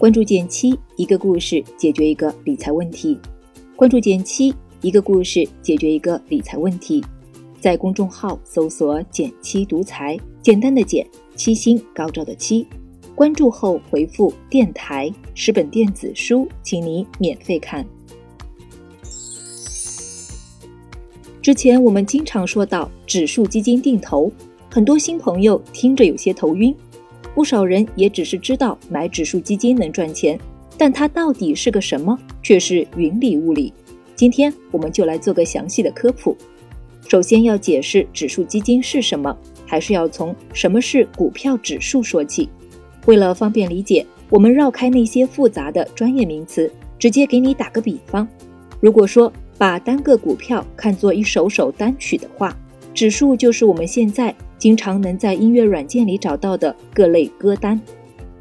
关注减七，一个故事解决一个理财问题。关注减七，一个故事解决一个理财问题。在公众号搜索“减七独裁，简单的减，七星高照的七。关注后回复“电台”，十本电子书，请你免费看。之前我们经常说到指数基金定投，很多新朋友听着有些头晕。不少人也只是知道买指数基金能赚钱，但它到底是个什么，却是云里雾里。今天我们就来做个详细的科普。首先要解释指数基金是什么，还是要从什么是股票指数说起。为了方便理解，我们绕开那些复杂的专业名词，直接给你打个比方。如果说把单个股票看作一首首单曲的话，指数就是我们现在经常能在音乐软件里找到的各类歌单。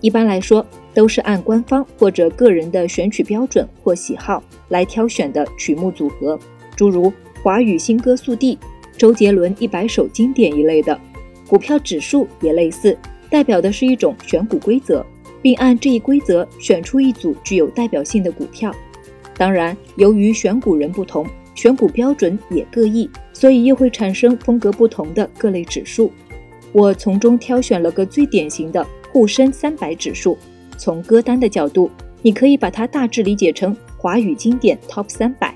一般来说，都是按官方或者个人的选曲标准或喜好来挑选的曲目组合，诸如华语新歌速递、周杰伦一百首经典一类的。股票指数也类似，代表的是一种选股规则，并按这一规则选出一组具有代表性的股票。当然，由于选股人不同，选股标准也各异，所以又会产生风格不同的各类指数。我从中挑选了个最典型的沪深三百指数。从歌单的角度，你可以把它大致理解成华语经典 TOP 三百。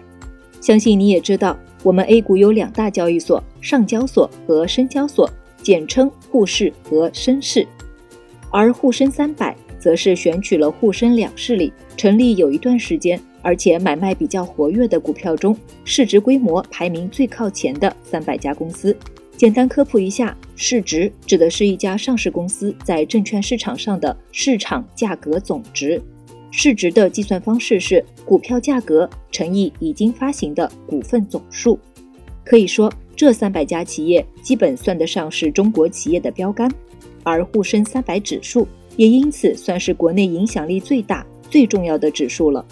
相信你也知道，我们 A 股有两大交易所，上交所和深交所，简称沪市和深市。而沪深三百则是选取了沪深两市里成立有一段时间。而且买卖比较活跃的股票中，市值规模排名最靠前的三百家公司。简单科普一下，市值指的是一家上市公司在证券市场上的市场价格总值。市值的计算方式是股票价格乘以已经发行的股份总数。可以说，这三百家企业基本算得上是中国企业的标杆，而沪深三百指数也因此算是国内影响力最大、最重要的指数了。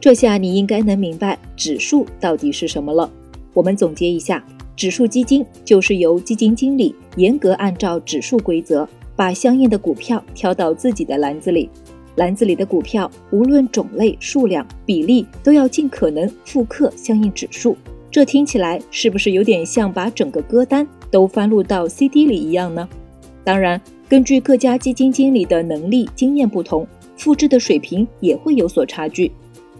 这下你应该能明白指数到底是什么了。我们总结一下，指数基金就是由基金经理严格按照指数规则，把相应的股票挑到自己的篮子里。篮子里的股票无论种类、数量、比例，都要尽可能复刻相应指数。这听起来是不是有点像把整个歌单都翻录到 CD 里一样呢？当然，根据各家基金经理的能力、经验不同，复制的水平也会有所差距。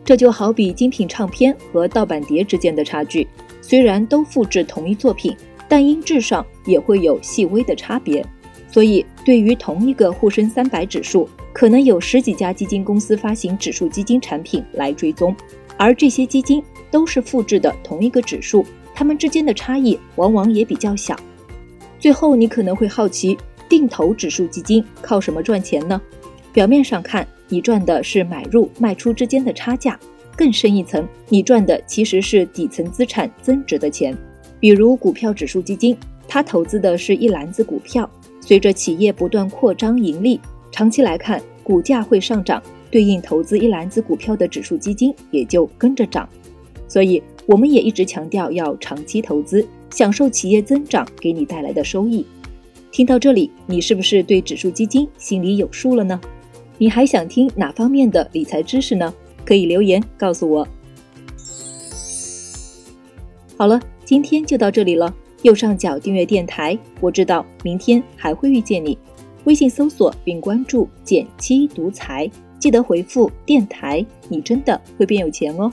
这就好比精品唱片和盗版碟之间的差距，虽然都复制同一作品，但音质上也会有细微的差别。所以，对于同一个沪深三百指数，可能有十几家基金公司发行指数基金产品来追踪，而这些基金都是复制的同一个指数，它们之间的差异往往也比较小。最后，你可能会好奇，定投指数基金靠什么赚钱呢？表面上看。你赚的是买入卖出之间的差价，更深一层，你赚的其实是底层资产增值的钱。比如股票指数基金，它投资的是一篮子股票，随着企业不断扩张盈利，长期来看股价会上涨，对应投资一篮子股票的指数基金也就跟着涨。所以我们也一直强调要长期投资，享受企业增长给你带来的收益。听到这里，你是不是对指数基金心里有数了呢？你还想听哪方面的理财知识呢？可以留言告诉我。好了，今天就到这里了。右上角订阅电台，我知道明天还会遇见你。微信搜索并关注“减七独裁，记得回复“电台”，你真的会变有钱哦。